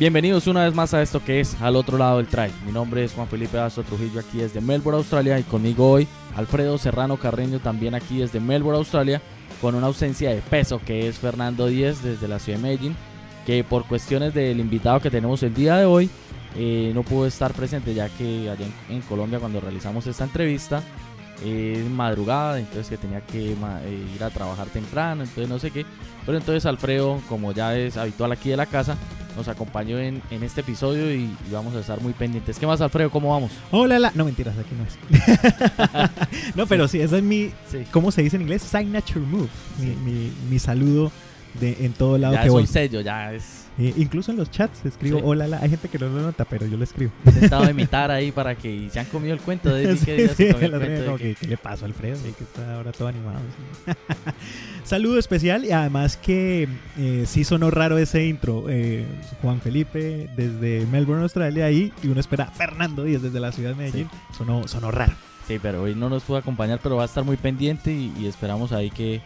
Bienvenidos una vez más a esto que es Al otro lado del trail. Mi nombre es Juan Felipe Azo Trujillo aquí desde Melbourne, Australia y conmigo hoy Alfredo Serrano Carreño también aquí desde Melbourne, Australia con una ausencia de peso que es Fernando Díez desde la ciudad de Medellín que por cuestiones del invitado que tenemos el día de hoy eh, no pudo estar presente ya que allá en, Colombia cuando realizamos esta entrevista es madrugada, entonces que tenía que eh, ir a trabajar temprano, entonces no sé qué. Pero entonces Alfredo, como ya es habitual aquí de la casa, nos acompañó en, este episodio y, vamos a estar muy pendientes. ¿Qué más, Alfredo? ¿Cómo vamos? Hola, la... no mentiras, aquí no es. no, pero sí, ese es mi, ¿cómo se dice en inglés? Signature move, mi, mi, saludo de, en todo lado ya que es voy. un sello, ya es eh, incluso en los chats escribo hola, la. hay gente que no lo nota, pero yo lo escribo. He intentado imitar ahí para que se han comido el cuento de sí, que sí, el cuento que... ¿Qué le pasó a Alfredo? que está ahora todo animado. Saludo especial y además que eh, sí sonó raro ese intro. Eh, Juan Felipe desde Melbourne, Australia, ahí y uno espera Fernando Díaz desde la ciudad de Medellín. Sonó, sonó raro. Sí, pero hoy no nos pudo acompañar, pero va a estar muy pendiente y esperamos ahí que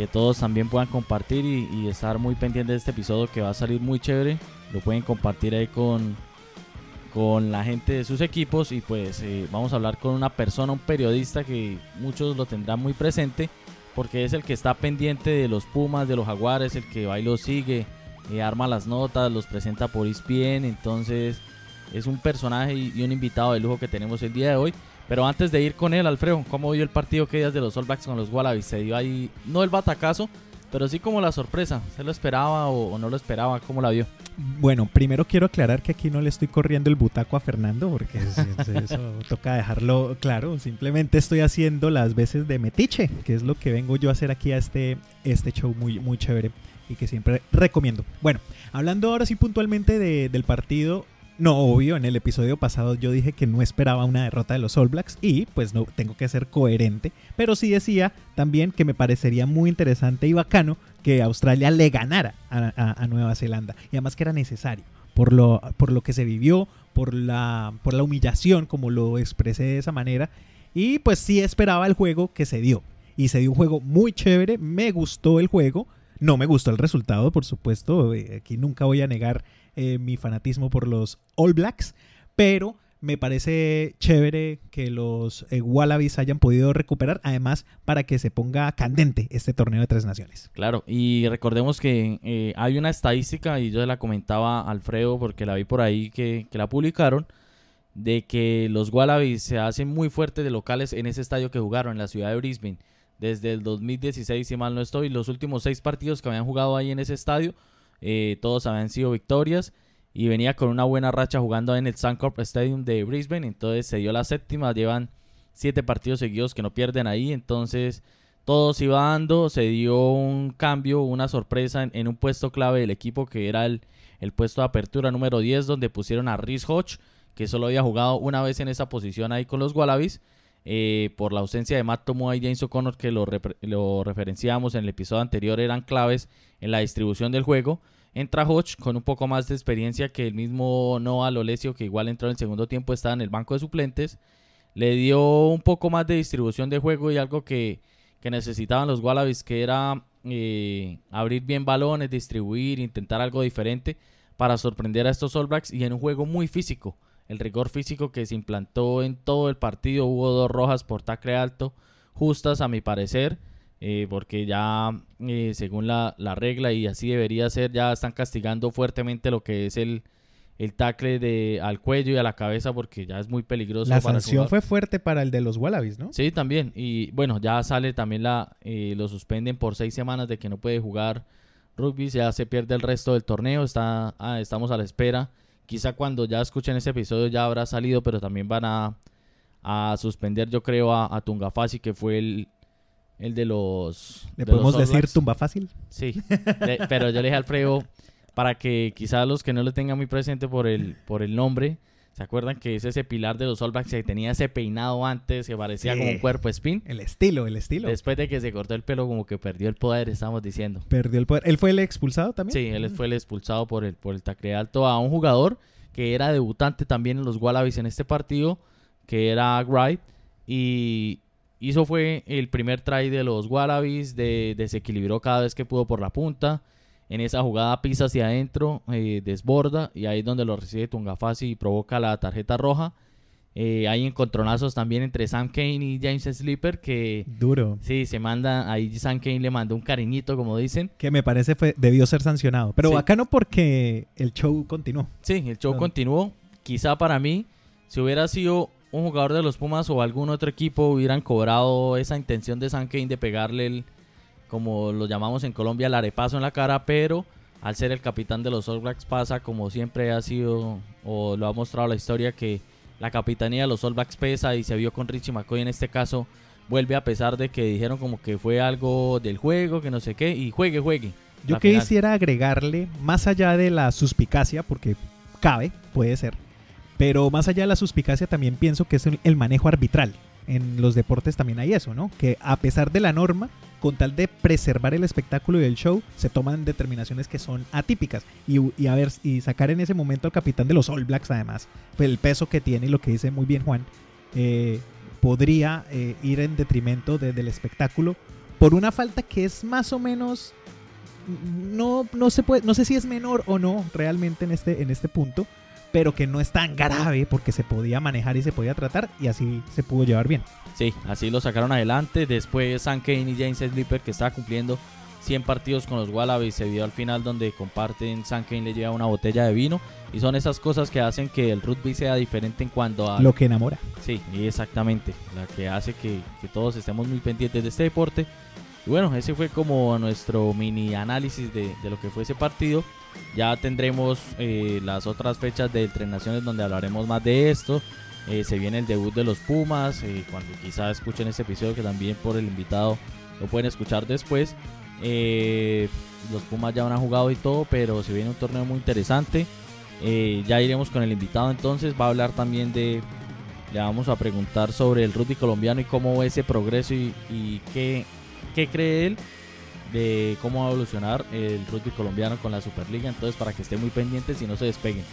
que todos también puedan compartir y, estar muy pendientes de este episodio que va a salir muy chévere. Lo pueden compartir ahí con, con la gente de sus equipos y pues eh, vamos a hablar con una persona, un periodista que muchos lo tendrán muy presente porque es el que está pendiente de los Pumas, de los Jaguares, el que va y los sigue, eh, arma las notas, los presenta por ESPN, entonces es un personaje y un invitado de lujo que tenemos el día de hoy. Pero antes de ir con él, Alfredo, ¿cómo vio el partido que días de los All Blacks con los Wallabies? Se dio ahí, no el batacazo, pero sí como la sorpresa. ¿Se lo esperaba o, no lo esperaba? ¿Cómo la vio? Bueno, primero quiero aclarar que aquí no le estoy corriendo el butaco a Fernando, porque eso toca dejarlo claro. Simplemente estoy haciendo las veces de metiche, que es lo que vengo yo a hacer aquí a este, este show muy, muy chévere y que siempre recomiendo. Bueno, hablando ahora sí puntualmente del partido, no, obvio, en el episodio pasado yo dije que no esperaba una derrota de los All Blacks y pues no tengo que ser coherente, pero sí decía también que me parecería muy interesante y bacano que Australia le ganara a, Nueva Zelanda. Y además que era necesario por lo, por lo que se vivió, por la, por la humillación, como lo expresé de esa manera, y pues sí esperaba el juego que se dio. Y se dio un juego muy chévere, me gustó el juego, no me gustó el resultado, por supuesto, eh, aquí nunca voy a negar eh, mi fanatismo por los All Blacks, pero me parece chévere que los eh, Wallabies hayan podido recuperar, además para que se ponga candente este torneo de tres naciones. Claro, y recordemos que eh, hay una estadística, y yo la comentaba Alfredo porque la vi por ahí que, que la publicaron, de que los Wallabies se hacen muy fuertes de locales en ese estadio que jugaron, en la ciudad de Brisbane. Desde el 2016, si mal no estoy, los últimos seis partidos que habían jugado ahí en ese estadio eh, todos habían sido victorias y venía con una buena racha jugando en el Suncorp Stadium de Brisbane, entonces se dio la séptima, llevan siete partidos seguidos que no pierden ahí, entonces todo se iba dando, se dio un cambio, una sorpresa en, un puesto clave del equipo que era el, puesto de apertura número 10 donde pusieron a Rhys Hodge, que solo había jugado una vez en esa posición ahí con los Wallabies, eh, por la ausencia de Matt Tomoa y James O'Connor que lo, lo referenciamos en el episodio anterior eran claves en la distribución del juego. Entra Hodge con un poco más de experiencia que el mismo Noah Lolesio, que igual entró en el segundo tiempo, estaba en el banco de suplentes. Le dio un poco más de distribución de juego y algo que, necesitaban los Wallabies, que era eh, abrir bien balones, distribuir, intentar algo diferente para sorprender a estos All Blacks y en un juego muy físico. El rigor físico que se implantó en todo el partido, hubo dos rojas por tacre alto, justas a mi parecer. Eh, porque ya eh, según la, regla y así debería ser, ya están castigando fuertemente lo que es el, el tackle de, al cuello y a la cabeza porque ya es muy peligroso. La sanción fue fuerte para el de los Wallabies, ¿no? Sí, también. Y bueno, ya sale también la, eh, lo suspenden por seis semanas de que no puede jugar rugby, ya se pierde el resto del torneo, está, ah, estamos a la espera. Quizá cuando ya escuchen ese episodio ya habrá salido, pero también van a, a suspender, yo creo, a, a Tungafasi, que fue el, el de los... ¿Le podemos decir tumba fácil? Sí, pero yo le dije a Alfredo para que quizás los que no lo tengan muy presente por el, por el nombre, ¿se acuerdan que es ese pilar de los All que tenía ese peinado antes, que parecía como un cuerpo spin? El estilo, el estilo. Después de que se cortó el pelo, como que perdió el poder, estamos diciendo. Perdió el poder. ¿Él fue el expulsado también? Sí, él fue el expulsado por el, por el tacre alto a un jugador que era debutante también en los Wallabies en este partido, que era Wright y hizo fue el primer try de los Wallabies, de, desequilibró cada vez que pudo por la punta. En esa jugada pisa hacia adentro, eh, desborda y ahí es donde lo recibe Tungafasi y provoca la tarjeta roja. Eh, hay encontronazos también entre Sam Kane y James Slipper que... Duro. Sí, se manda, ahí Sam Kane le mandó un cariñito, como dicen. Que me parece fue, debió ser sancionado. Pero acá no porque el show continuó. Sí, el show continuó. Quizá para mí, si hubiera sido un jugador de los Pumas o algún otro equipo, hubieran cobrado esa intención de Sam Kane de pegarle el, como lo llamamos en Colombia, el arepazo en la cara, pero al ser el capitán de los All Blacks pasa como siempre ha sido o lo ha mostrado la historia que la capitanía de los All Blacks pesa y se vio con Richie McCoy en este caso vuelve a pesar de que dijeron como que fue algo del juego, que no sé qué, y juegue, juegue. Yo quisiera agregarle, más allá de la suspicacia, porque cabe, puede ser, pero más allá de la suspicacia también pienso que es el manejo arbitral. En los deportes también hay eso, ¿no? Que a pesar de la norma, con tal de preservar el espectáculo y el show, se toman determinaciones que son atípicas. Y, a ver, y sacar en ese momento al capitán de los All Blacks, además, pues el peso que tiene y lo que dice muy bien Juan, eh, podría eh, ir en detrimento del espectáculo por una falta que es más o menos. No, no, se puede, no sé si es menor o no realmente en este, en este punto, pero que no es tan grave porque se podía manejar y se podía tratar y así se pudo llevar bien. Sí, así lo sacaron adelante. Después San Kane y James Slipper que estaba cumpliendo 100 partidos con los Wallabies se vio al final donde comparten San Kane le lleva una botella de vino y son esas cosas que hacen que el rugby sea diferente en cuanto a... Lo que enamora. Sí, exactamente, la que hace que, que todos estemos muy pendientes de este deporte. Bueno, ese fue como nuestro mini análisis de, de lo que fue ese partido. Ya tendremos eh, las otras fechas de Tres Naciones donde hablaremos más de esto. Eh, se viene el debut de los Pumas, eh, cuando quizá escuchen este episodio que también por el invitado lo pueden escuchar después. los Pumas ya han jugado y todo, pero se viene un torneo muy interesante. ya iremos con el invitado entonces, va a hablar también de, le vamos a preguntar sobre el rugby colombiano y cómo ve ese progreso y qué, qué cree él de cómo va a evolucionar el rugby colombiano con la Superliga. Entonces, para que estén muy pendientes y no se despeguen.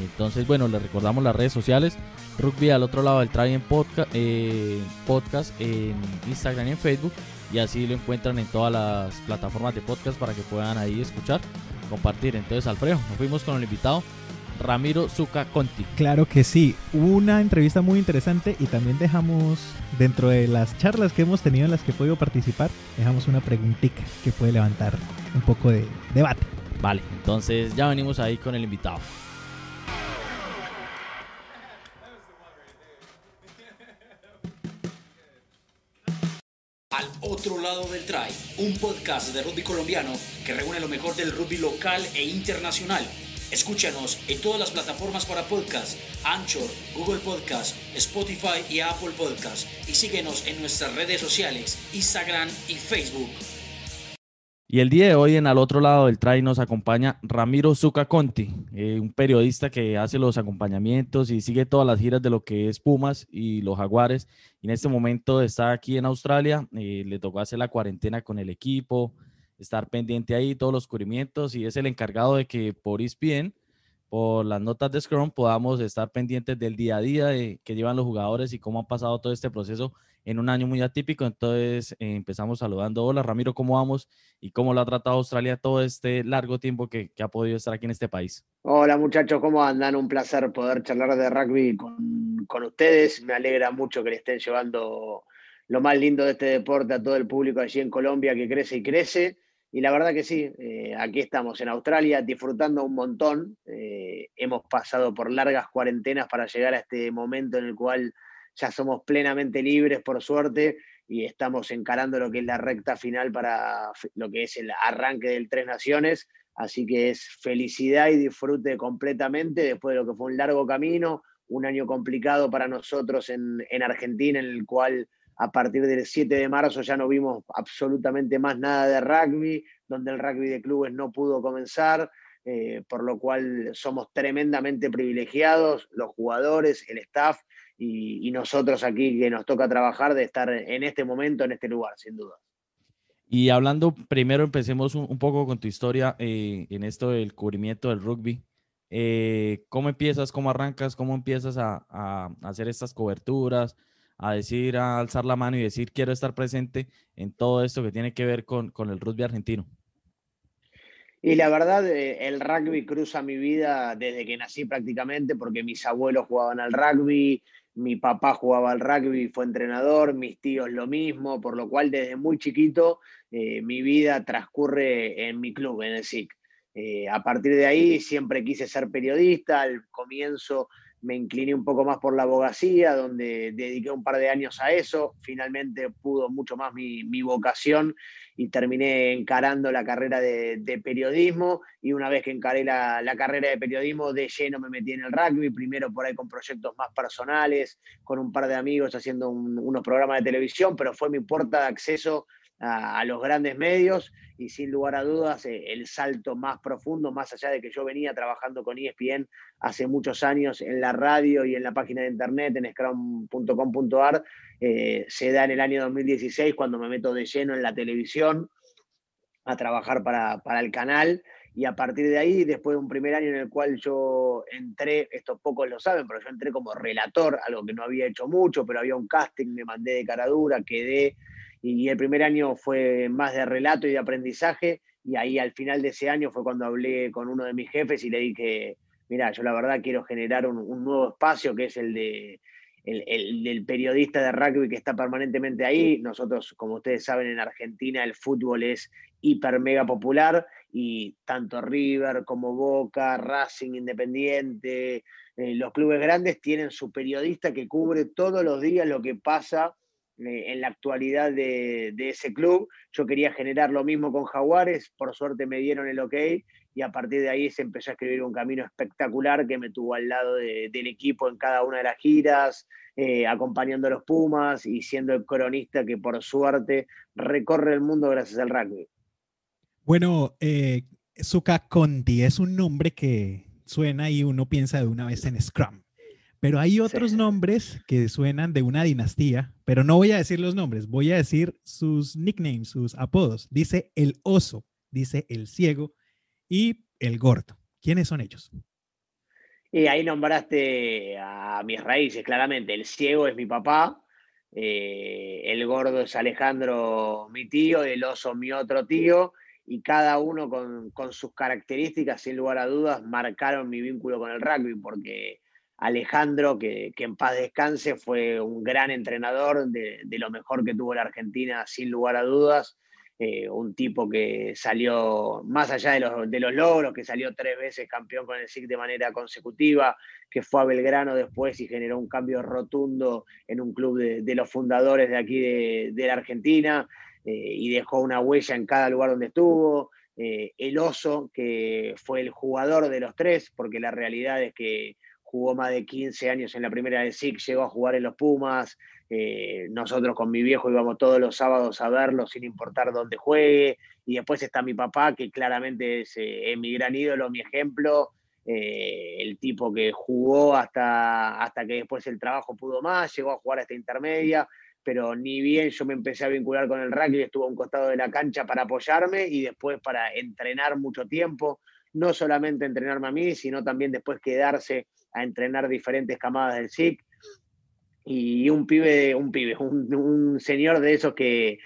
Entonces, bueno, les recordamos las redes sociales. Rugby al otro lado del try en podcast, eh, podcast en Instagram y en Facebook. Y así lo encuentran en todas las plataformas de podcast para que puedan ahí escuchar, compartir. Entonces, Alfredo, nos fuimos con el invitado. Ramiro Zuca Conti. Claro que sí, una entrevista muy interesante y también dejamos, dentro de las charlas que hemos tenido en las que he podido participar, dejamos una preguntita que puede levantar un poco de debate. Vale, entonces ya venimos ahí con el invitado. Al otro lado del try, un podcast de rugby colombiano que reúne lo mejor del rugby local e internacional Escúchanos en todas las plataformas para podcast, Anchor, Google Podcast, Spotify y Apple Podcast. Y síguenos en nuestras redes sociales, Instagram y Facebook. Y el día de hoy en Al otro lado del try nos acompaña Ramiro Zuca Conti, eh, un periodista que hace los acompañamientos y sigue todas las giras de lo que es Pumas y los Jaguares. Y en este momento está aquí en Australia, eh, le tocó hacer la cuarentena con el equipo, estar pendiente ahí, todos los cubrimientos y es el encargado de que por ESPN, por las notas de Scrum, podamos estar pendientes del día a día de que llevan los jugadores y cómo ha pasado todo este proceso en un año muy atípico. Entonces eh, empezamos saludando. Hola Ramiro, ¿cómo vamos? ¿Y cómo lo ha tratado Australia todo este largo tiempo que, ha podido estar aquí en este país? Hola muchachos, ¿cómo andan? Un placer poder charlar de rugby con, con ustedes. Me alegra mucho que le estén llevando lo más lindo de este deporte a todo el público allí en Colombia que crece y crece. Y la verdad que sí, eh, aquí estamos en Australia disfrutando un montón. Eh, hemos pasado por largas cuarentenas para llegar a este momento en el cual ya somos plenamente libres, por suerte, y estamos encarando lo que es la recta final para lo que es el arranque del Tres Naciones. Así que es felicidad y disfrute completamente después de lo que fue un largo camino, un año complicado para nosotros en, en Argentina, en el cual a partir del 7 de marzo ya no vimos absolutamente más nada de rugby, donde el rugby de clubes no pudo comenzar, eh, por lo cual somos tremendamente privilegiados, los jugadores, el staff y, nosotros aquí que nos toca trabajar de estar en este momento, en este lugar, sin duda. Y hablando, primero empecemos un, poco con tu historia eh, en esto del cubrimiento del rugby. Eh, ¿Cómo empiezas, cómo arrancas, cómo empiezas a hacer estas coberturas? A decir, a alzar la mano y decir quiero estar presente en todo esto que tiene que ver con, con el rugby argentino? Y la verdad, eh, el rugby cruza mi vida desde que nací prácticamente, porque mis abuelos jugaban al rugby, mi papá jugaba al rugby, fue entrenador, mis tíos lo mismo, por lo cual desde muy chiquito eh, mi vida transcurre en mi club, en el SIC. Eh, a partir de ahí siempre quise ser periodista, al comienzo me incliné un poco más por la abogacía, donde dediqué un par de años a eso. Finalmente pudo mucho más mi, vocación y terminé encarando la carrera de, periodismo. Y una vez que encaré la, carrera de periodismo, de lleno me metí en el rugby, primero por ahí con proyectos más personales, con un par de amigos haciendo unos programas de televisión, pero fue mi puerta de acceso a, los grandes medios y sin lugar a dudas eh, el salto más profundo, más allá de que yo venía trabajando con ESPN hace muchos años en la radio y en la página de internet en scrum.com.ar, eh, se da en el año 2016 cuando me meto de lleno en la televisión a trabajar para, para el canal. Y a partir de ahí, después de un primer año en el cual yo entré, estos pocos lo saben, pero yo entré como relator, algo que no había hecho mucho, pero había un casting, me mandé de cara dura, quedé y el primer año fue más de relato y de aprendizaje y ahí al final de ese año fue cuando hablé con uno de mis jefes y le dije, mira, yo la verdad quiero generar un, nuevo espacio que es el de el, del periodista de rugby que está permanentemente ahí. Nosotros, como ustedes saben, en Argentina el fútbol es hiper mega popular y tanto River como Boca, Racing, Independiente, eh, los clubes grandes tienen su periodista que cubre todos los días lo que pasa en la actualidad de, ese club. Yo quería generar lo mismo con Jaguares, por suerte me dieron el ok y a partir de ahí se empezó a escribir un camino espectacular que me tuvo al lado del equipo en cada una de las giras, eh, acompañando a los Pumas y siendo el cronista que por suerte recorre el mundo gracias al rugby. Bueno, eh, Conti es un nombre que suena y uno piensa de una vez en Scrum. Pero hay otros nombres que suenan de una dinastía, pero no voy a decir los nombres, voy a decir sus nicknames, sus apodos. Dice el oso, dice el ciego y el gordo. ¿Quiénes son ellos? Y ahí nombraste a mis raíces, claramente. El ciego es mi papá, eh, el gordo es Alejandro, mi tío, el oso, mi otro tío, y cada uno con, con sus características, sin lugar a dudas, marcaron mi vínculo con el rugby, porque Alejandro, que, en paz descanse, fue un gran entrenador de, lo mejor que tuvo la Argentina, sin lugar a dudas. Eh, un tipo que salió, más allá de los, de los, logros, que salió tres veces campeón con el SIC de manera consecutiva, que fue a Belgrano después y generó un cambio rotundo en un club de, los fundadores de aquí de, la Argentina eh, y dejó una huella en cada lugar donde estuvo. Eh, el oso, que fue el jugador de los tres, porque la realidad es que jugó más de 15 años en la primera de SIC, llegó a jugar en los Pumas. Eh, nosotros con mi viejo íbamos todos los sábados a verlo sin importar dónde juegue. Y después está mi papá, que claramente es, eh, mi gran ídolo, mi ejemplo. Eh, el tipo que jugó hasta, hasta que después el trabajo pudo más, llegó a jugar a esta intermedia, pero ni bien yo me empecé a vincular con el rugby, estuvo a un costado de la cancha para apoyarme y después para entrenar mucho tiempo, no solamente entrenarme a mí, sino también después quedarse a entrenar diferentes camadas del SIC. Y un pibe, un pibe, un señor de esos que,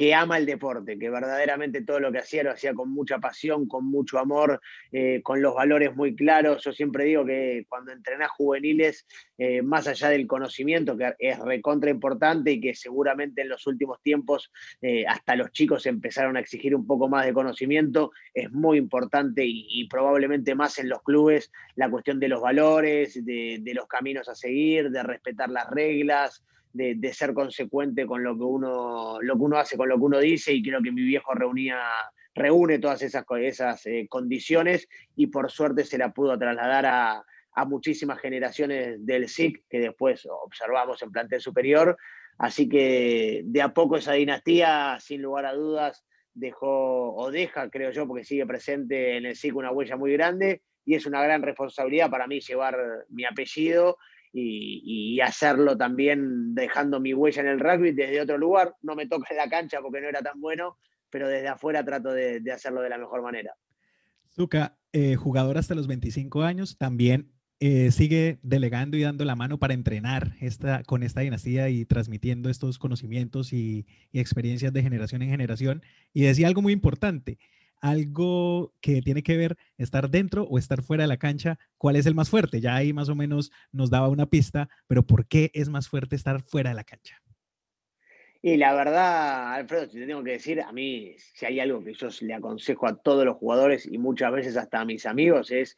que ama el deporte, que verdaderamente todo lo que hacía lo hacía con mucha pasión, con mucho amor, eh, con los valores muy claros. Yo siempre digo que cuando entrenás juveniles, eh, más allá del conocimiento, que es recontra importante y que seguramente en los últimos tiempos eh, hasta los chicos empezaron a exigir un poco más de conocimiento, es muy importante y, probablemente más en los clubes la cuestión de los valores, de los caminos a seguir, de respetar las reglas de, ser consecuente con lo que, uno, lo que uno hace, con lo que uno dice, y creo que mi viejo reunía, reúne todas esas, esas eh, condiciones y por suerte se la pudo trasladar a, muchísimas generaciones del SIC que después observamos en plantel superior. Así que de a poco esa dinastía, sin lugar a dudas, dejó o deja, creo yo, porque sigue presente en el SIC una huella muy grande y es una gran responsabilidad para mí llevar mi apellido y, hacerlo también dejando mi huella en el rugby desde otro lugar. No me toca en la cancha porque no era tan bueno, pero desde afuera trato de, hacerlo de la mejor manera. Zuka, eh, jugador hasta los 25 años, también eh, sigue delegando y dando la mano para entrenar esta, con esta dinastía y transmitiendo estos conocimientos y, experiencias de generación en generación. Y decía algo muy importante, algo que tiene que ver estar dentro o estar fuera de la cancha, ¿cuál es el más fuerte? Ya ahí más o menos nos daba una pista, pero ¿por qué es más fuerte estar fuera de la cancha? Y la verdad, Alfredo, si te tengo que decir, a mí, si hay algo que yo le aconsejo a todos los jugadores y muchas veces hasta a mis amigos, es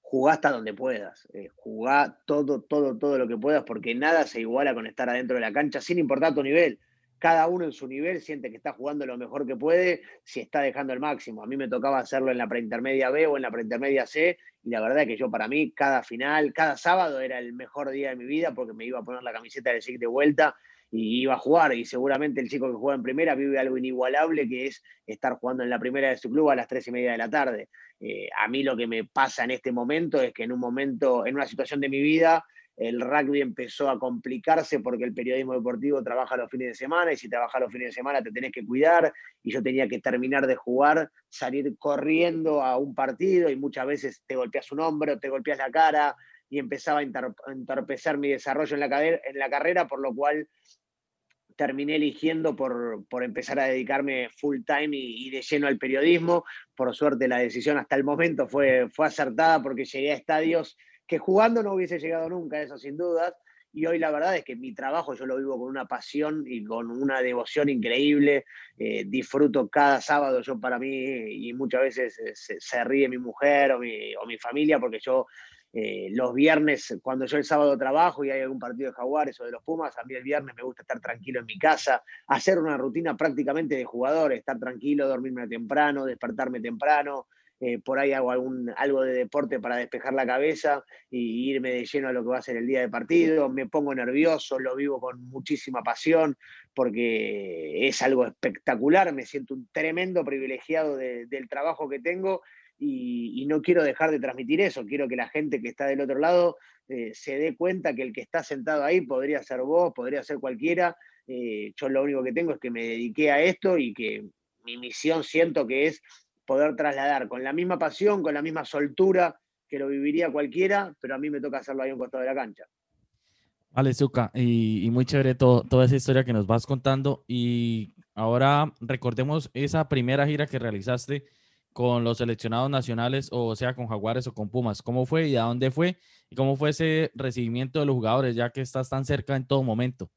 jugá hasta donde puedas, eh, jugá todo, todo, todo lo que puedas, porque nada se iguala con estar adentro de la cancha, sin importar tu nivel. Cada uno en su nivel siente que está jugando lo mejor que puede si está dejando el máximo. A mí me tocaba hacerlo en la preintermedia B o en la preintermedia C, y la verdad es que yo para mí cada final, cada sábado era el mejor día de mi vida porque me iba a poner la camiseta del SIC de vuelta y iba a jugar. Y seguramente el chico que juega en primera vive algo inigualable que es estar jugando en la primera de su club a las tres y media de la tarde. Eh, a mí lo que me pasa en este momento es que en un momento, en una situación de mi vida, el rugby empezó a complicarse porque el periodismo deportivo trabaja los fines de semana y si trabajas los fines de semana te tenés que cuidar y yo tenía que terminar de jugar, salir corriendo a un partido y muchas veces te golpeas un hombro, te golpeas la cara y empezaba a entorpecer mi desarrollo en la, carrera, por lo cual terminé eligiendo por, empezar a dedicarme full time y, de lleno al periodismo. Por suerte la decisión hasta el momento fue acertada porque llegué a estadios que jugando no hubiese llegado nunca, eso sin dudas. Y hoy la verdad es que mi trabajo yo lo vivo con una pasión y con una devoción increíble. Eh, disfruto cada sábado yo para mí y muchas veces se, ríe mi mujer o mi, o mi familia porque yo eh, los viernes, cuando yo el sábado trabajo y hay algún partido de Jaguares o de los Pumas, a mí el viernes me gusta estar tranquilo en mi casa, hacer una rutina prácticamente de jugador, estar tranquilo, dormirme temprano, despertarme temprano, eh, por ahí hago algún, algo de deporte para despejar la cabeza y irme de lleno a lo que va a ser el día de partido, me pongo nervioso, lo vivo con muchísima pasión porque es algo espectacular, me siento un tremendo privilegiado del trabajo que tengo y, no quiero dejar de transmitir eso, quiero que la gente que está del otro lado eh, se dé cuenta que el que está sentado ahí podría ser vos, podría ser cualquiera. Eh, yo lo único que tengo es que me dediqué a esto y que mi misión siento que es poder trasladar con la misma pasión, con la misma soltura que lo viviría cualquiera, pero a mí me toca hacerlo ahí en un costado de la cancha. Vale, Zuka, y, muy chévere toda esa historia que nos vas contando. Y ahora recordemos esa primera gira que realizaste con los seleccionados nacionales, o sea, con Jaguares o con Pumas? ¿Cómo fue y a dónde fue? ¿Y cómo fue ese recibimiento de los jugadores, ya que estás tan cerca en todo momento?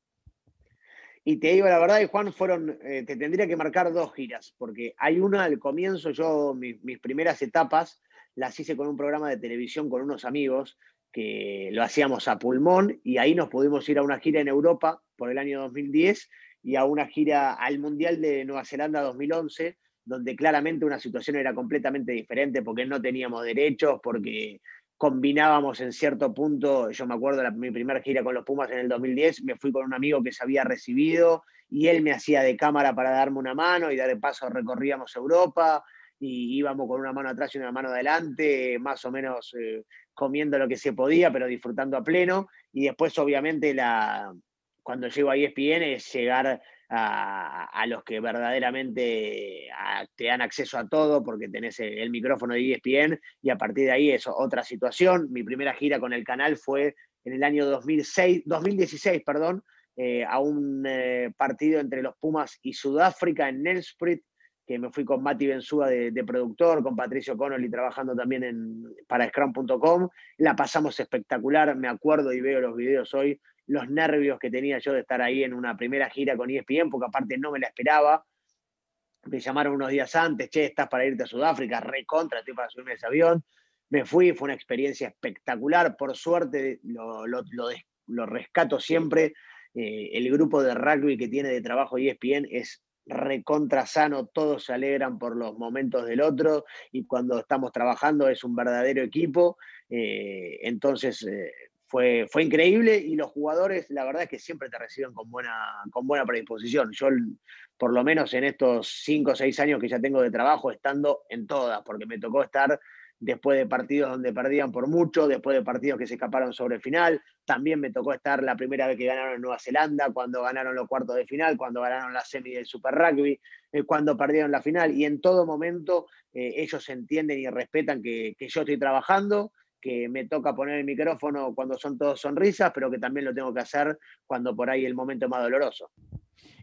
Y te digo la verdad, Juan, fueron, eh, te tendría que marcar dos giras, porque hay una al comienzo, yo mis primeras etapas las hice con un programa de televisión con unos amigos que lo hacíamos a pulmón y ahí nos pudimos ir a una gira en Europa por el año 2010 y a una gira al Mundial de Nueva Zelanda 2011 donde claramente una situación era completamente diferente porque no teníamos derechos, porque combinábamos en cierto punto, yo me acuerdo de mi primera gira con los Pumas en el 2010, me fui con un amigo que se había recibido y él me hacía de cámara para darme una mano y de paso recorríamos Europa y íbamos con una mano atrás y una mano adelante, más o menos eh, comiendo lo que se podía, pero disfrutando a pleno. Y después, obviamente, la, cuando llego a ESPN es llegar a, los que verdaderamente te dan acceso a todo porque tenés el, micrófono de ESPN y a partir de ahí es otra situación. Mi primera gira con el canal fue en el año 2006, 2016, perdón, eh, a un eh, partido entre los Pumas y Sudáfrica en Nelsprit, que me fui con Mati Benzúa de, productor, con Patricio Connolly trabajando también en, para Scrum.com. La pasamos espectacular, me acuerdo y veo los videos hoy los nervios que tenía yo de estar ahí en una primera gira con ESPN, porque aparte no me la esperaba. Me llamaron unos días antes, che, estás para irte a Sudáfrica, recontra, estoy para subirme ese avión. Me fui, fue una experiencia espectacular. Por suerte, lo, lo, rescato siempre. Eh, el grupo de rugby que tiene de trabajo ESPN es recontra sano, todos se alegran por los momentos del otro y cuando estamos trabajando es un verdadero equipo. Eh, entonces, eh, fue, fue increíble y los jugadores, la verdad es que siempre te reciben con buena, con buena predisposición. Yo, por lo menos en estos cinco o seis años que ya tengo de trabajo, estando en todas, porque me tocó estar después de partidos donde perdían por mucho, después de partidos que se escaparon sobre final. También me tocó estar la primera vez que ganaron en Nueva Zelanda, cuando ganaron los cuartos de final, cuando ganaron la semi del Super Rugby, eh, cuando perdieron la final. Y en todo momento eh, ellos entienden y respetan que, que yo estoy trabajando que me toca poner el micrófono cuando son todos sonrisas, pero que también lo tengo que hacer cuando por ahí el momento es más doloroso.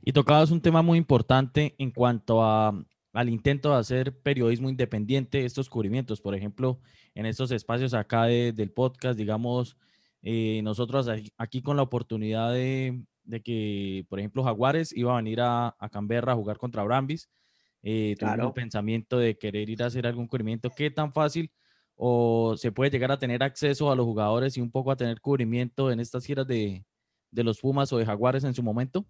Y tocabas un tema muy importante en cuanto a, al intento de hacer periodismo independiente, estos cubrimientos, por ejemplo, en estos espacios acá del podcast, digamos, eh, nosotros aquí con la oportunidad de, que, por ejemplo, Jaguares iba a venir a, Canberra a jugar contra Brambis, eh, claro. un pensamiento de querer ir a hacer algún cubrimiento, ¿qué tan fácil o se puede llegar a tener acceso a los jugadores y un poco a tener cubrimiento en estas giras de, los Pumas o de Jaguares en su momento?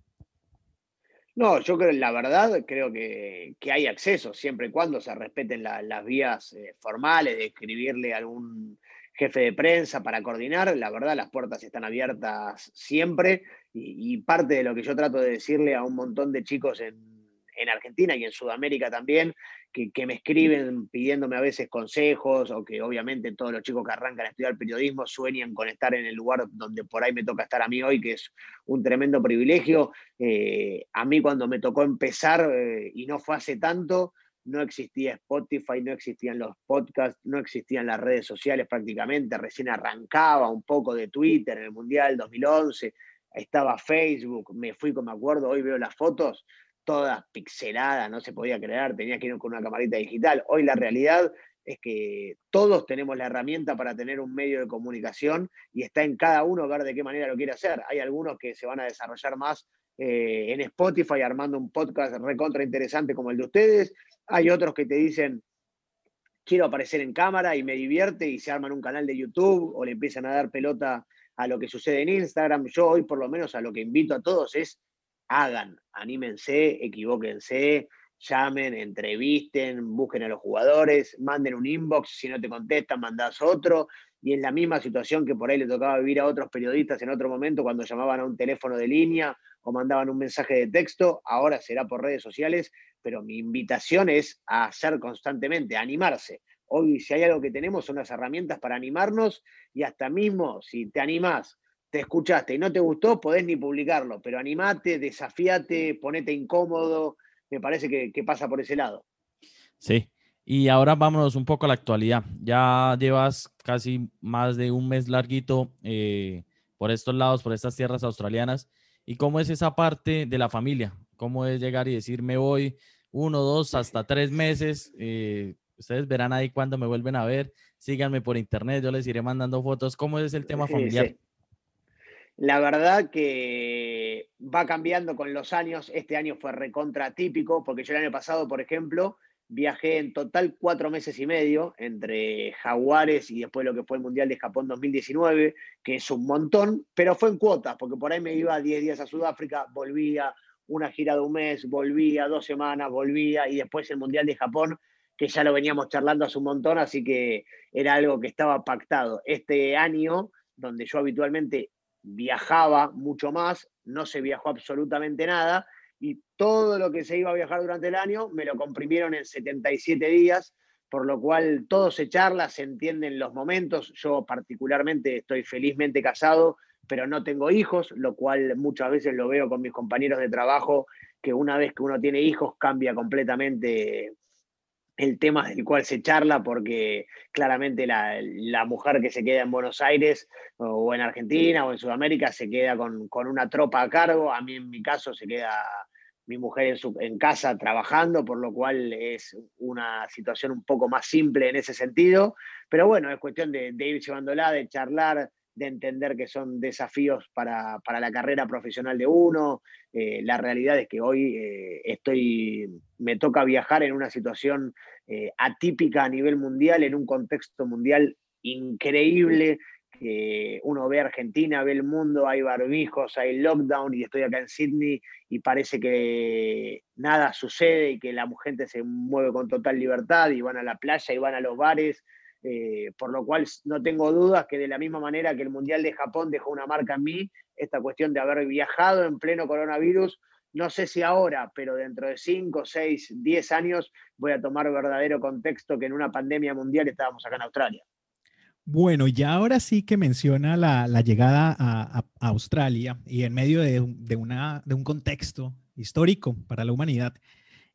No, yo creo, la verdad, creo que, hay acceso, siempre y cuando se respeten las vías eh, formales de escribirle a algún jefe de prensa para coordinar. La verdad, las puertas están abiertas siempre y parte de lo que yo trato de decirle a un montón de chicos en, en Argentina y en Sudamérica también, que, me escriben pidiéndome a veces consejos o que obviamente todos los chicos que arrancan a estudiar periodismo sueñan con estar en el lugar donde por ahí me toca estar a mí hoy, que es un tremendo privilegio. Eh, a mí cuando me tocó empezar, eh, y no fue hace tanto, no existía Spotify, no existían los podcasts, no existían las redes sociales prácticamente, recién arrancaba un poco de Twitter en el Mundial 2011, estaba Facebook, me fui, como me acuerdo, hoy veo las fotos, todas pixeladas, no se podía creer, tenía que ir con una camarita digital. Hoy la realidad es que todos tenemos la herramienta para tener un medio de comunicación y está en cada uno ver de qué manera lo quiere hacer. Hay algunos que se van a desarrollar más eh, en Spotify armando un podcast recontra interesante como el de ustedes. Hay otros que te dicen, quiero aparecer en cámara y me divierte y se arman un canal de YouTube o le empiezan a dar pelota a lo que sucede en Instagram. Yo hoy por lo menos a lo que invito a todos es hagan, anímense, equivóquense, llamen, entrevisten, busquen a los jugadores, manden un inbox, si no te contestan, mandás otro, y en la misma situación que por ahí le tocaba vivir a otros periodistas en otro momento cuando llamaban a un teléfono de línea o mandaban un mensaje de texto, ahora será por redes sociales, pero mi invitación es a hacer constantemente, a animarse. Hoy si hay algo que tenemos son las herramientas para animarnos y hasta mismo si te animás te escuchaste y no te gustó, podés ni publicarlo, pero animate, desafíate, ponete incómodo, me parece que, pasa por ese lado. Sí, y ahora vámonos un poco a la actualidad. Ya llevas casi más de un mes larguito eh, por estos lados, por estas tierras australianas. ¿Y cómo es esa parte de la familia? ¿Cómo es llegar y decir, me voy uno, dos, hasta tres meses? Eh, ustedes verán ahí cuando me vuelven a ver. Síganme por internet, yo les iré mandando fotos. ¿Cómo es el tema familiar? La verdad que va cambiando con los años. Este año fue recontra típico, porque yo el año pasado, por ejemplo, viajé en total cuatro meses y medio entre Jaguares y después lo que fue el Mundial de Japón 2019, que es un montón, pero fue en cuotas, porque por ahí me iba 10 días a Sudáfrica, volvía una gira de un mes, volvía dos semanas, volvía y después el Mundial de Japón, que ya lo veníamos charlando hace un montón, así que era algo que estaba pactado. Este año, donde yo habitualmente viajaba mucho más, no se viajó absolutamente nada y todo lo que se iba a viajar durante el año me lo comprimieron en 77 días, por lo cual todo se charla, se entienden los momentos. Yo particularmente estoy felizmente casado, pero no tengo hijos, lo cual muchas veces lo veo con mis compañeros de trabajo, que una vez que uno tiene hijos cambia completamente el tema del cual se charla, porque claramente la, mujer que se queda en Buenos Aires o en Argentina o en Sudamérica se queda con, una tropa a cargo, a mí en mi caso se queda mi mujer en, su, en casa trabajando, por lo cual es una situación un poco más simple en ese sentido, pero bueno, es cuestión de, de ir llevándola, de charlar, de entender que son desafíos para, la carrera profesional de uno. Eh, la realidad es que hoy eh, estoy, me toca viajar en una situación eh, atípica a nivel mundial, en un contexto mundial increíble. que uno ve Argentina, ve el mundo, hay barbijos, hay lockdown y estoy acá en Sydney y parece que nada sucede y que la gente se mueve con total libertad y van a la playa y van a los bares eh, por lo cual no tengo dudas que de la misma manera que el Mundial de Japón dejó una marca en mí, esta cuestión de haber viajado en pleno coronavirus, no sé si ahora, pero dentro de 5, 6, 10 años voy a tomar verdadero contexto que en una pandemia mundial estábamos acá en Australia. Bueno, ya ahora sí que menciona la, llegada a, Australia y en medio de, un contexto histórico para la humanidad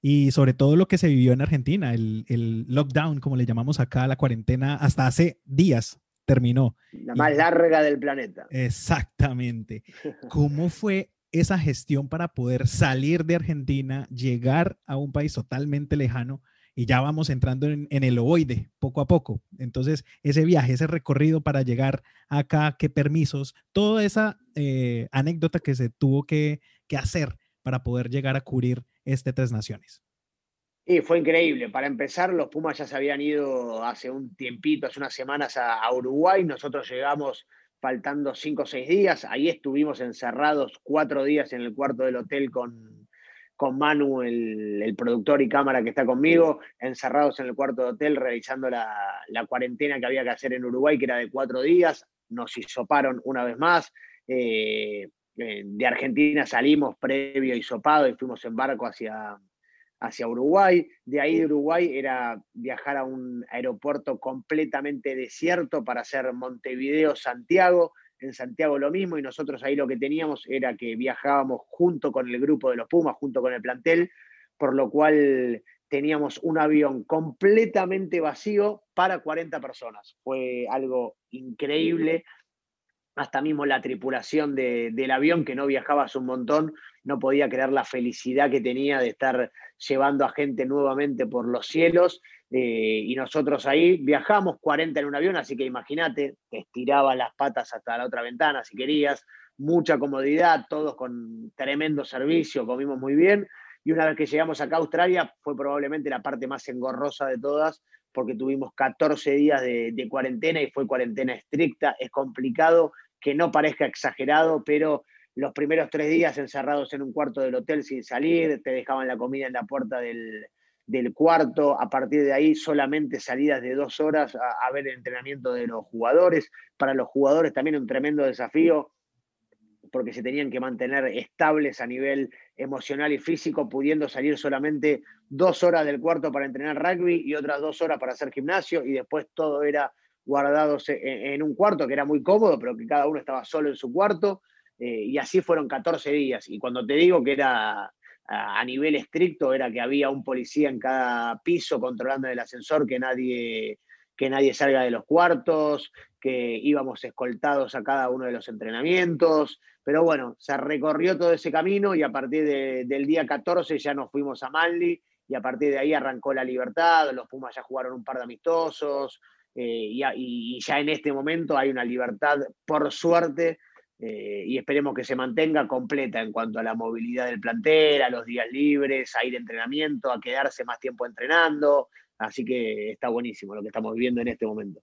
y sobre todo lo que se vivió en Argentina, el, lockdown, como le llamamos acá, la cuarentena, hasta hace días terminó. La más larga del planeta. Exactamente. ¿Cómo fue esa gestión para poder salir de Argentina, llegar a un país totalmente lejano y ya vamos entrando en, el ovoide poco a poco. Entonces, ese viaje, ese recorrido para llegar acá, qué permisos, toda esa eh, anécdota que se tuvo que, hacer para poder llegar a cubrir este Tres Naciones. Y fue increíble. Para empezar, los Pumas ya se habían ido hace un tiempito, hace unas semanas a, Uruguay. Nosotros llegamos faltando cinco o seis días. Ahí estuvimos encerrados cuatro días en el cuarto del hotel con, con Manu, el, productor y cámara que está conmigo, encerrados en el cuarto de hotel realizando la, cuarentena que había que hacer en Uruguay, que era de cuatro días. Nos hisoparon una vez más. Eh, eh, de Argentina salimos previo hisopado y fuimos en barco hacia, hacia Uruguay. De ahí de Uruguay era viajar a un aeropuerto completamente desierto para hacer Montevideo-Santiago. En Santiago lo mismo y nosotros ahí lo que teníamos era que viajábamos junto con el grupo de los Pumas, junto con el plantel, por lo cual teníamos un avión completamente vacío para 40 personas. Fue algo increíble hasta mismo la tripulación del avión, que no viajaba hace un montón, no podía creer la felicidad que tenía de estar llevando a gente nuevamente por los cielos. Eh, y nosotros ahí viajamos 40 en un avión, así que imagínate, te estirabas las patas hasta la otra ventana si querías, mucha comodidad, todos con tremendo servicio, comimos muy bien. Y una vez que llegamos acá a Australia, fue probablemente la parte más engorrosa de todas, porque tuvimos 14 días de cuarentena y fue cuarentena estricta. Es complicado que no parezca exagerado, pero los primeros tres días encerrados en un cuarto del hotel sin salir, te dejaban la comida en la puerta del, cuarto, a partir de ahí solamente salidas de dos horas a, ver el entrenamiento de los jugadores. Para los jugadores también un tremendo desafío porque se tenían que mantener estables a nivel emocional y físico, pudiendo salir solamente dos horas del cuarto para entrenar rugby y otras dos horas para hacer gimnasio, y después todo era guardados en, un cuarto que era muy cómodo, pero que cada uno estaba solo en su cuarto. Eh, y así fueron 14 días. Y cuando te digo que era a, nivel estricto, era que había un policía en cada piso controlando el ascensor, que nadie, que nadie salga de los cuartos, que íbamos escoltados a cada uno de los entrenamientos. Pero bueno, se recorrió todo ese camino y a partir del día 14 ya nos fuimos a Manly y a partir de ahí arrancó la libertad, los Pumas ya jugaron un par de amistosos, eh, y, ya en este momento hay una libertad, por suerte, eh, y esperemos que se mantenga completa en cuanto a la movilidad del plantel, a los días libres, a ir a entrenamiento, a quedarse más tiempo entrenando. Así que está buenísimo lo que estamos viviendo en este momento.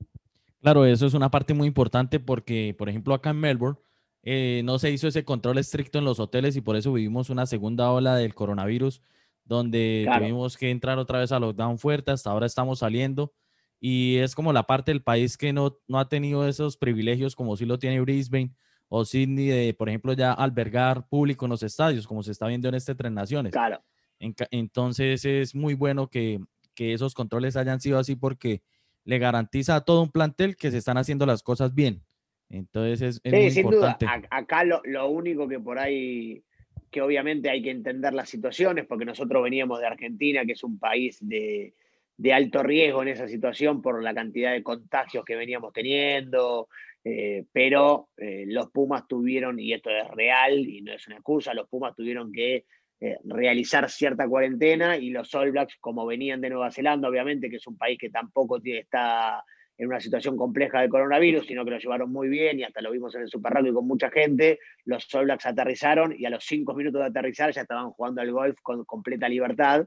Claro, eso es una parte muy importante porque, por ejemplo, acá en Melbourne eh, no se hizo ese control estricto en los hoteles y por eso vivimos una segunda ola del coronavirus, donde tuvimos que entrar otra vez a lockdown fuerte, hasta ahora estamos saliendo y es como la parte del país que no, no ha tenido esos privilegios como sí lo tiene Brisbane o Sydney de, por ejemplo, ya albergar público en los estadios, como se está viendo en este Tres Naciones. Claro. entonces es muy bueno que, que, esos controles hayan sido así porque le garantiza a todo un plantel que se están haciendo las cosas bien. Entonces es, muy importante. Acá lo, lo, único que por ahí, que obviamente hay que entender las situaciones, porque nosotros veníamos de Argentina, que es un país de, de alto riesgo en esa situación por la cantidad de contagios que veníamos teniendo, eh, pero eh, los Pumas tuvieron, y esto es real y no es una excusa, los Pumas tuvieron que eh, realizar cierta cuarentena y los All Blacks, como venían de Nueva Zelanda, obviamente, que es un país que tampoco está en una situación compleja de coronavirus, sino que lo llevaron muy bien y hasta lo vimos en el Super Rugby con mucha gente, los All Blacks aterrizaron y a los cinco minutos de aterrizar ya estaban jugando al golf con completa libertad.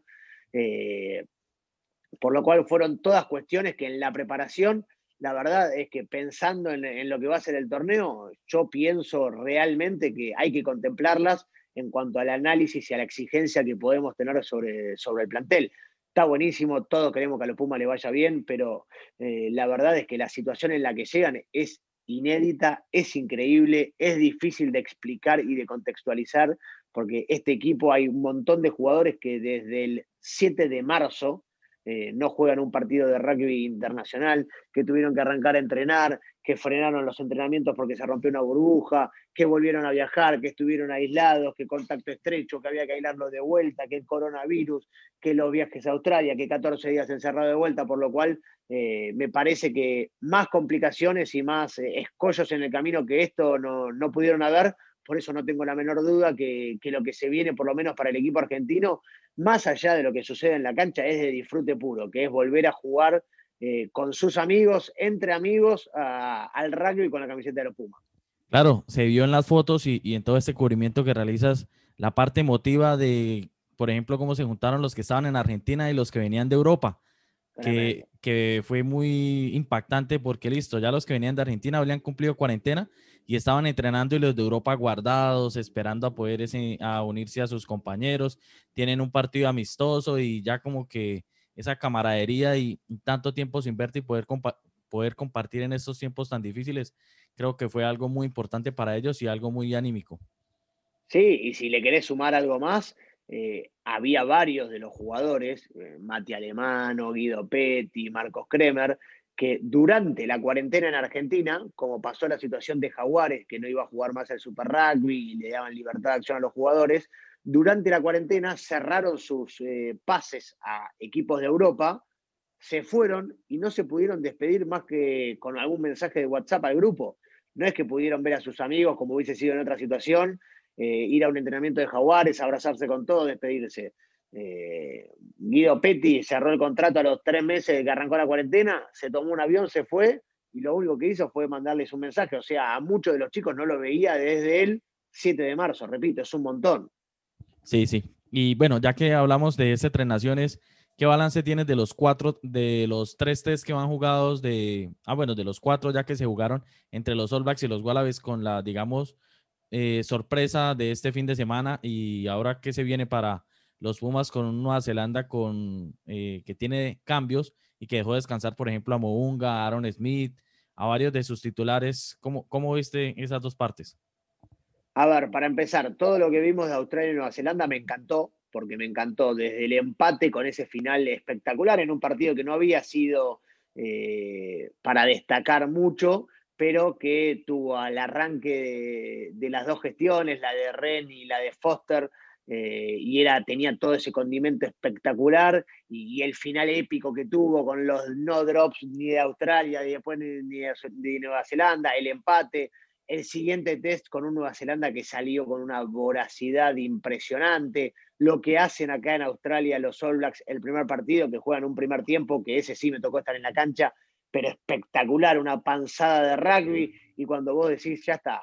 Por lo cual fueron todas cuestiones que en la preparación, la verdad es que pensando en, lo que va a ser el torneo, yo pienso realmente que hay que contemplarlas en cuanto al análisis y a la exigencia que podemos tener sobre, sobre el plantel. Está buenísimo, todos queremos que a los Pumas le vaya bien, pero eh, la verdad es que la situación en la que llegan es inédita, es increíble, es difícil de explicar y de contextualizar, porque este equipo hay un montón de jugadores que desde el 7 de marzo eh, no juegan un partido de rugby internacional, que tuvieron que arrancar a entrenar, que frenaron los entrenamientos porque se rompió una burbuja, que volvieron a viajar, que estuvieron aislados, que contacto estrecho, que había que aislarlo de vuelta, que el coronavirus, que los viajes a Australia, que 14 días encerrado de vuelta, por lo cual eh, me parece que más complicaciones y más eh, escollos en el camino que esto no, no pudieron haber, por eso no tengo la menor duda que, lo que se viene, por lo menos para el equipo argentino, más allá de lo que sucede en la cancha, es de disfrute puro, que es volver a jugar eh, con sus amigos, entre amigos, al rugby con la camiseta de los Pumas. Claro, se vio en las fotos y, en todo este cubrimiento que realizas la parte emotiva de, por ejemplo, cómo se juntaron los que estaban en Argentina y los que venían de Europa. Que, que, fue muy impactante porque listo, ya los que venían de Argentina habían cumplido cuarentena y estaban entrenando y los de Europa guardados, esperando a poder a unirse a sus compañeros. Tienen un partido amistoso y ya como que esa camaradería y tanto tiempo sin verte y poder, compartir en estos tiempos tan difíciles, creo que fue algo muy importante para ellos y algo muy anímico. Sí, y si le querés sumar algo más, eh, había varios de los jugadores, eh, Mati Alemano, Guido Petti, Marcos Kremer, que durante la cuarentena en Argentina, como pasó la situación de Jaguares, que no iba a jugar más el Super Rugby y le daban libertad de acción a los jugadores, durante la cuarentena cerraron sus eh, pases a equipos de Europa, se fueron y no se pudieron despedir más que con algún mensaje de WhatsApp al grupo. No es que pudieron ver a sus amigos como hubiese sido en otra situación, eh, ir a un entrenamiento de Jaguares, abrazarse con todo, despedirse. Eh, Guido Petti cerró el contrato a los tres meses de que arrancó la cuarentena, se tomó un avión, se fue y lo único que hizo fue mandarles un mensaje. O sea, a muchos de los chicos no lo veía desde el 7 de marzo, repito, es un montón. Sí, sí. Y bueno, ya que hablamos de ese Tres Naciones, ¿qué balance tienes de los cuatro, de los tres test que van jugados de, ah, bueno, de los cuatro ya que se jugaron entre los All Blacks y los Wallabies con la, digamos, eh, sorpresa de este fin de semana y ahora qué se viene para los Pumas con Nueva Zelanda con, eh, que tiene cambios y que dejó descansar, por ejemplo, a Mounga, a Aaron Smith, a varios de sus titulares. ¿Cómo, cómo viste esas dos partes? A ver, para empezar, todo lo que vimos de Australia y Nueva Zelanda me encantó, porque me encantó desde el empate con ese final espectacular en un partido que no había sido eh, para destacar mucho, pero que tuvo al arranque de, de, las dos gestiones, la de Ren y la de Foster, eh, y era, tenía todo ese condimento espectacular y, el final épico que tuvo con los no drops ni de Australia ni después ni de, Nueva Zelanda, el empate, el siguiente test con un Nueva Zelanda que salió con una voracidad impresionante, lo que hacen acá en Australia los All Blacks, el primer partido que juegan un primer tiempo, que ese sí me tocó estar en la cancha, pero espectacular, una panzada de rugby y cuando vos decís, ya está,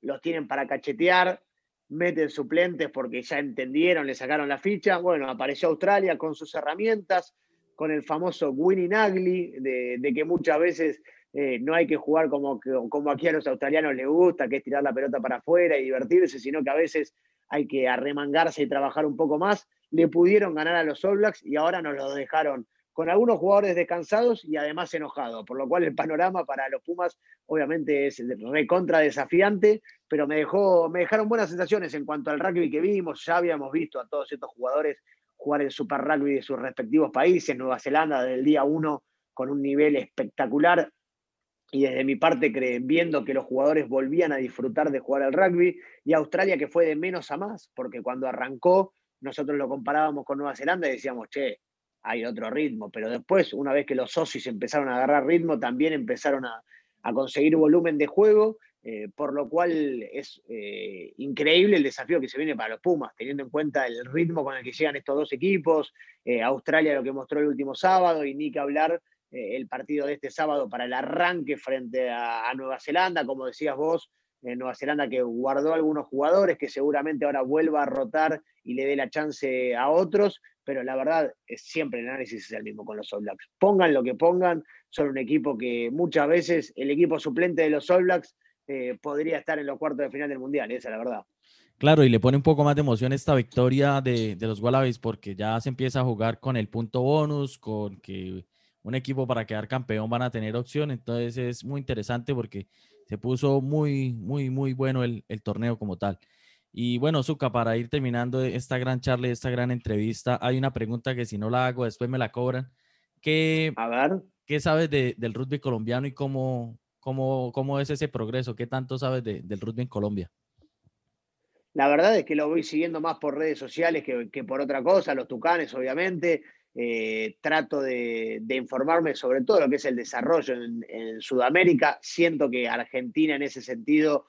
los tienen para cachetear, meten suplentes porque ya entendieron, le sacaron la ficha. Bueno, apareció Australia con sus herramientas, con el famoso winning ugly, de, que muchas veces eh, no hay que jugar como, como aquí a los australianos les gusta, que es tirar la pelota para afuera y divertirse, sino que a veces hay que arremangarse y trabajar un poco más. Le pudieron ganar a los All Blacks y ahora nos lo dejaron con algunos jugadores descansados y además enojados, por lo cual el panorama para los Pumas obviamente es recontra desafiante, pero me, dejó, me dejaron buenas sensaciones en cuanto al rugby que vimos, ya habíamos visto a todos estos jugadores jugar el Super Rugby de sus respectivos países, Nueva Zelanda desde el día uno con un nivel espectacular. Y desde mi parte viendo que los jugadores volvían a disfrutar de jugar al rugby y Australia que fue de menos a más, porque cuando arrancó nosotros lo comparábamos con Nueva Zelanda y decíamos, che, hay otro ritmo, pero después, una vez que los socios empezaron a agarrar ritmo, también empezaron a, conseguir volumen de juego, eh, por lo cual es eh, increíble el desafío que se viene para los Pumas, teniendo en cuenta el ritmo con el que llegan estos dos equipos, eh, Australia lo que mostró el último sábado y ni que hablar el partido de este sábado para el arranque frente a, a Nueva Zelanda, como decías vos, Nueva Zelanda que guardó algunos jugadores que seguramente ahora vuelva a rotar y le dé la chance a otros, pero la verdad es siempre el análisis es el mismo con los All Blacks. Pongan lo que pongan, son un equipo que muchas veces el equipo suplente de los All Blacks eh, podría estar en los cuartos de final del Mundial, esa es la verdad. Claro, y le pone un poco más de emoción esta victoria de, los Wallabies porque ya se empieza a jugar con el punto bonus, con que un equipo para quedar campeón van a tener opción, entonces es muy interesante porque se puso muy, muy, muy bueno el, el torneo como tal. Y bueno, Zuka, para ir terminando esta gran charla, esta gran entrevista, hay una pregunta que si no la hago después me la cobran. ¿Qué, A ver. ¿Qué sabes de- del rugby colombiano y cómo, cómo, cómo es ese progreso? ¿Qué tanto sabes de- del rugby en Colombia? La verdad es que lo voy siguiendo más por redes sociales que, que por otra cosa, los tucanes, obviamente. Eh, trato de, de informarme sobre todo lo que es el desarrollo en, en Sudamérica. Siento que Argentina en ese sentido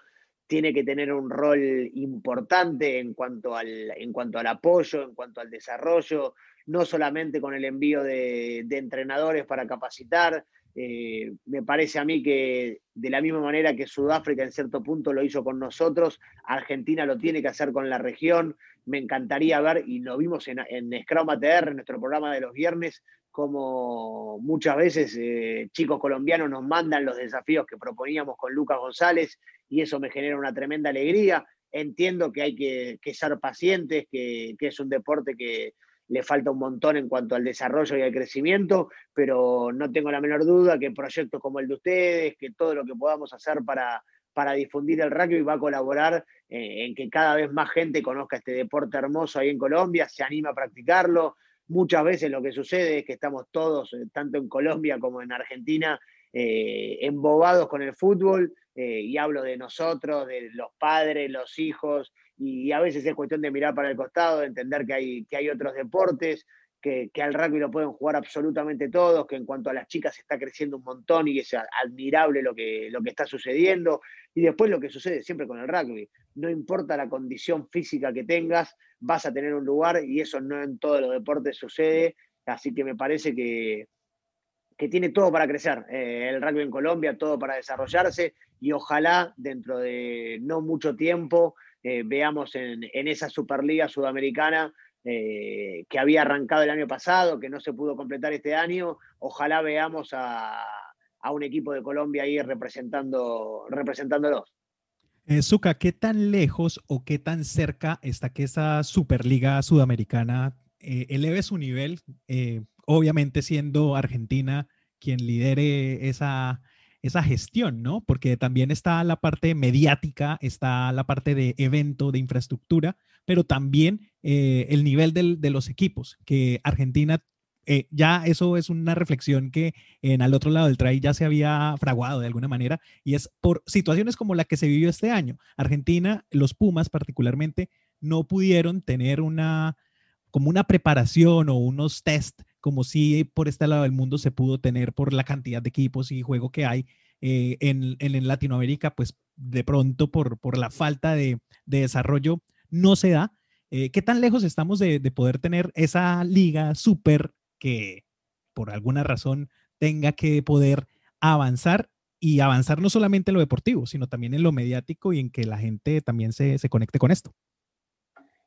tiene que tener un rol importante en cuanto al, en cuanto al apoyo, en cuanto al desarrollo, no solamente con el envío de, entrenadores para capacitar. Eh, me parece a mí que de la misma manera que Sudáfrica en cierto punto lo hizo con nosotros, Argentina lo tiene que hacer con la región. Me encantaría ver, y lo vimos en, en Scrum ATR, en nuestro programa de los viernes, como muchas veces eh, chicos colombianos nos mandan los desafíos que proponíamos con Lucas González y eso me genera una tremenda alegría. Entiendo que hay que, ser pacientes, que, es un deporte que le falta un montón en cuanto al desarrollo y al crecimiento, pero no tengo la menor duda que proyectos como el de ustedes, que todo lo que podamos hacer para, para difundir el rugby va a colaborar en que cada vez más gente conozca este deporte hermoso ahí en Colombia, se anima a practicarlo. Muchas veces lo que sucede es que estamos todos, eh, tanto en Colombia como en Argentina, eh, embobados con el fútbol, eh, y hablo de nosotros, de los padres, los hijos, y a veces es cuestión de mirar para el costado, de entender que hay, que hay otros deportes, que, que, al rugby lo pueden jugar absolutamente todos, que en cuanto a las chicas está creciendo un montón y es admirable lo que, lo que está sucediendo. Y después lo que sucede siempre con el rugby, no importa la condición física que tengas, vas a tener un lugar y eso no en todos los deportes sucede, así que me parece que, que tiene todo para crecer, eh, el rugby en Colombia, todo para desarrollarse y ojalá dentro de no mucho tiempo eh, veamos en, en, esa Superliga Sudamericana eh, que había arrancado el año pasado, que no se pudo completar este año, ojalá veamos a, a un equipo de Colombia ahí representando, representándolos. Zuka, ¿qué tan lejos o qué tan cerca está que esa Superliga Sudamericana eleve su nivel? Obviamente siendo Argentina quien lidere esa, esa gestión, ¿no? Porque también está la parte mediática, está la parte de evento, de infraestructura, pero también eh, el nivel del, de los equipos, que Argentina, eh, ya eso es una reflexión que en al otro lado del trail ya se había fraguado de alguna manera, y es por situaciones como la que se vivió este año. Argentina, los Pumas particularmente, no pudieron tener una como una preparación o unos test como si por este lado del mundo se pudo tener por la cantidad de equipos y juego que hay eh, en, en, Latinoamérica, pues de pronto por, por la falta de, de desarrollo no se da. Eh, ¿Qué tan lejos estamos de, de, poder tener esa liga súper que por alguna razón tenga que poder avanzar y avanzar no solamente en lo deportivo, sino también en lo mediático y en que la gente también se, se conecte con esto?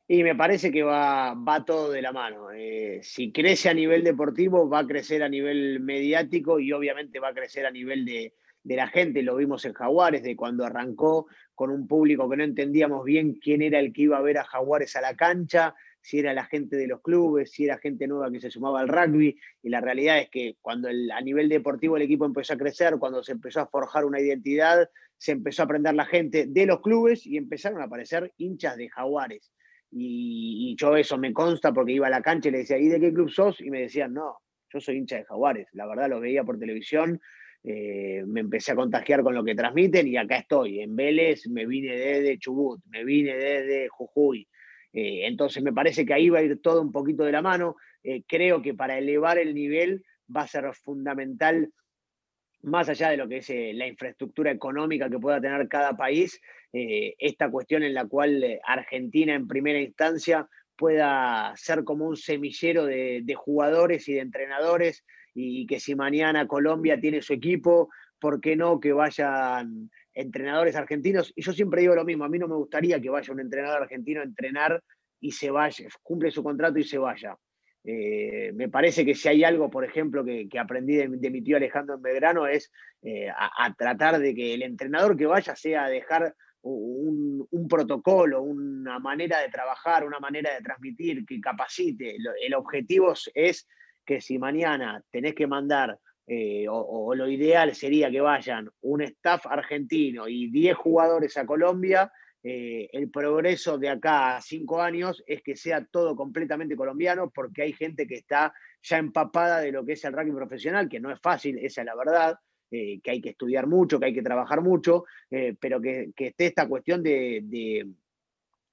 Y me parece que va, va todo de la mano. Eh, si crece a nivel deportivo, va a crecer a nivel mediático y obviamente va a crecer a nivel de, de, la gente. Lo vimos en Jaguares, de cuando arrancó con un público que no entendíamos bien quién era el que iba a ver a Jaguares a la cancha, si era la gente de los clubes, si era gente nueva que se sumaba al rugby. Y la realidad es que cuando a nivel deportivo el equipo empezó a crecer, cuando se empezó a forjar una identidad, se empezó a aprender la gente de los clubes y empezaron a aparecer hinchas de Jaguares. Y, yo eso me consta porque iba a la cancha y le decía, ¿y de qué club sos? Y me decían, no, yo soy hincha de Jaguares. La verdad lo veía por televisión, eh, me empecé a contagiar con lo que transmiten y acá estoy. En Vélez me vine desde Chubut, me vine desde Jujuy. Eh, entonces me parece que ahí va a ir todo un poquito de la mano. Eh, creo que para elevar el nivel va a ser fundamental más allá de lo que es eh, la infraestructura económica que pueda tener cada país, eh, esta cuestión en la cual eh, Argentina en primera instancia pueda ser como un semillero de, de, jugadores y de entrenadores y que si mañana Colombia tiene su equipo, ¿por qué no que vayan entrenadores argentinos? Y yo siempre digo lo mismo, a mí no me gustaría que vaya un entrenador argentino a entrenar y se vaya, cumple su contrato y se vaya. Eh, me parece que si hay algo, por ejemplo, que, aprendí de, mi tío Alejandro en Belgrano es eh, a, tratar de que el entrenador que vaya sea a dejar un, protocolo, una manera de trabajar, una manera de transmitir, que capacite. El objetivo es que si mañana tenés que mandar, eh, o, o, lo ideal sería que vayan un staff argentino y 10 jugadores a Colombia, eh, el progreso de acá a cinco años es que sea todo completamente colombiano, porque hay gente que está ya empapada de lo que es el rugby profesional, que no es fácil, esa es la verdad, eh, que hay que estudiar mucho, que hay que trabajar mucho, eh, pero que, esté esta cuestión de,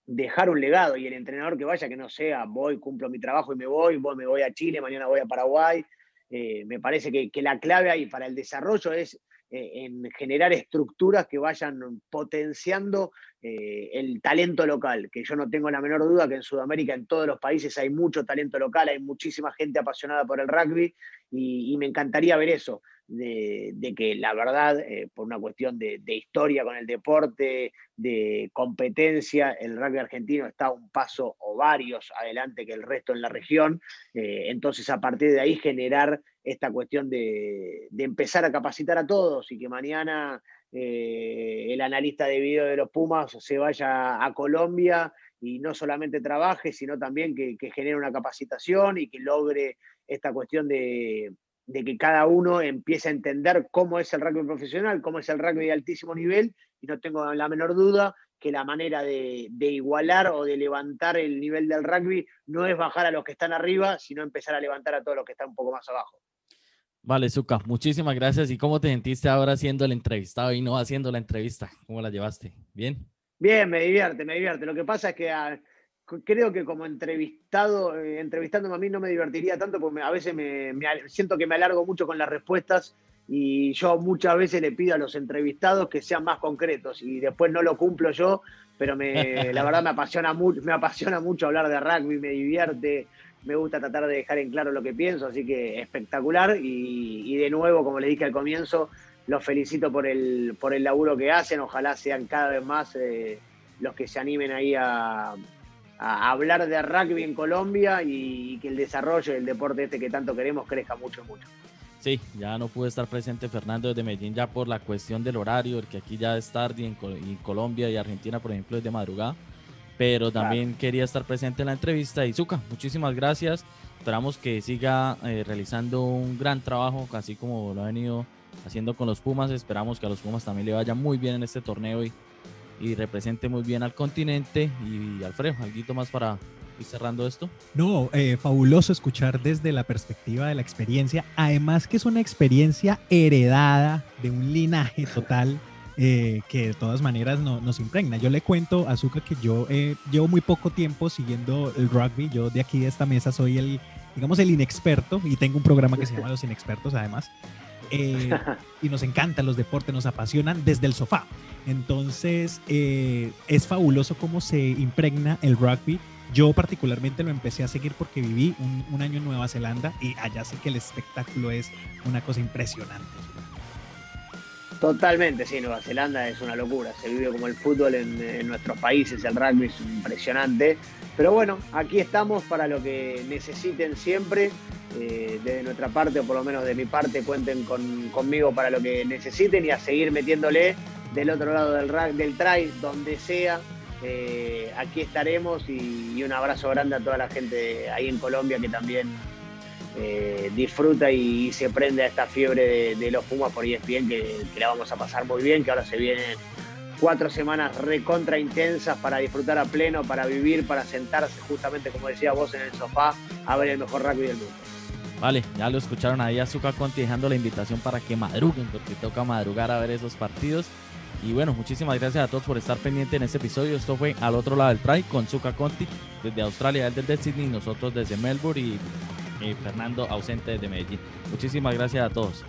dejar un legado y el entrenador que vaya, que no sea, voy, cumplo mi trabajo y me voy, voy, me voy a Chile, mañana voy a Paraguay. me parece que, que la clave ahí para el desarrollo es en generar estructuras que vayan potenciando eh, el talento local, que yo no tengo la menor duda que en Sudamérica, en todos los países, hay mucho talento local, hay muchísima gente apasionada por el rugby y, me encantaría ver eso, de, que la verdad, eh, por una cuestión de, historia con el deporte, de competencia, el rugby argentino está un paso o varios adelante que el resto en la región, entonces a partir de ahí generar esta cuestión de, empezar a capacitar a todos y que mañana eh, el analista de video de los Pumas se vaya a Colombia y no solamente trabaje, sino también que, genere una capacitación y que logre esta cuestión de, que cada uno empiece a entender cómo es el rugby profesional, cómo es el rugby de altísimo nivel, y no tengo la menor duda que la manera de, de, igualar o de levantar el nivel del rugby no es bajar a los que están arriba, sino empezar a levantar a todos los que están un poco más abajo. Vale, Zuka, muchísimas gracias. ¿Y cómo te sentiste ahora haciendo el entrevistado y no haciendo la entrevista? ¿Cómo la llevaste? ¿Bien? Bien, me divierte, me divierte. Lo que pasa es que ah, creo que como entrevistado, eh, entrevistándome a mí no me divertiría tanto porque a veces me, siento que me alargo mucho con las respuestas y yo muchas veces le pido a los entrevistados que sean más concretos y después no lo cumplo yo, pero me, la verdad me apasiona, mucho, me apasiona mucho hablar de rugby, me divierte, me gusta tratar de dejar en claro lo que pienso, así que espectacular y, de nuevo, como le dije al comienzo, los felicito por el, por el laburo que hacen, ojalá sean cada vez más eh, los que se animen ahí a, hablar de rugby en Colombia y, que el desarrollo del deporte este que tanto queremos crezca mucho, mucho. Sí, ya no pude estar presente Fernando desde Medellín ya por la cuestión del horario, porque aquí ya es tarde en, en Colombia y Argentina, por ejemplo, es de madrugada pero también quería estar presente en la entrevista. Y Zuka, muchísimas gracias. Esperamos que siga eh, realizando un gran trabajo, así como lo ha venido haciendo con los Pumas. Esperamos que a los Pumas también le vaya muy bien en este torneo y, y represente muy bien al continente. Y Alfredo, ¿algo más para ir cerrando esto? No, eh, fabuloso escuchar desde la perspectiva de la experiencia. Además que es una experiencia heredada de un linaje total eh, que de todas maneras no, nos impregna. Yo le cuento a Zuka que yo eh, llevo muy poco tiempo siguiendo el rugby. Yo de aquí de esta mesa soy el, digamos, el inexperto y tengo un programa que se llama Los Inexpertos además. Eh, y nos encantan los deportes, nos apasionan desde el sofá. Entonces, es fabuloso cómo se impregna el rugby. Yo particularmente lo empecé a seguir porque viví un, año en Nueva Zelanda y allá sí que el espectáculo es una cosa impresionante. Totalmente, sí, Nueva Zelanda es una locura, se vive como el fútbol en, nuestros países, el rugby es impresionante, pero bueno, aquí estamos para lo que necesiten siempre, eh, desde nuestra parte o por lo menos de mi parte, cuenten conmigo para lo que necesiten y a seguir metiéndole del otro lado del, del try, donde sea, eh, aquí estaremos y, un abrazo grande a toda la gente ahí en Colombia que también eh, disfruta y, se prende a esta fiebre de, los Pumas por ESPN que, que, la vamos a pasar muy bien, que ahora se vienen cuatro semanas recontra intensas para disfrutar a pleno, para vivir, para sentarse justamente como decía vos en el sofá a ver el mejor rugby del mundo. Vale, ya lo escucharon ahí a Zuka Conti dejando la invitación para que madruguen, porque toca madrugar a ver esos partidos. Y bueno, muchísimas gracias a todos por estar pendientes en este episodio. Esto fue al otro lado del try con Zuka Conti desde Australia, él desde Sydney, nosotros desde Melbourne y Fernando ausente de Medellín. Muchísimas gracias a todos.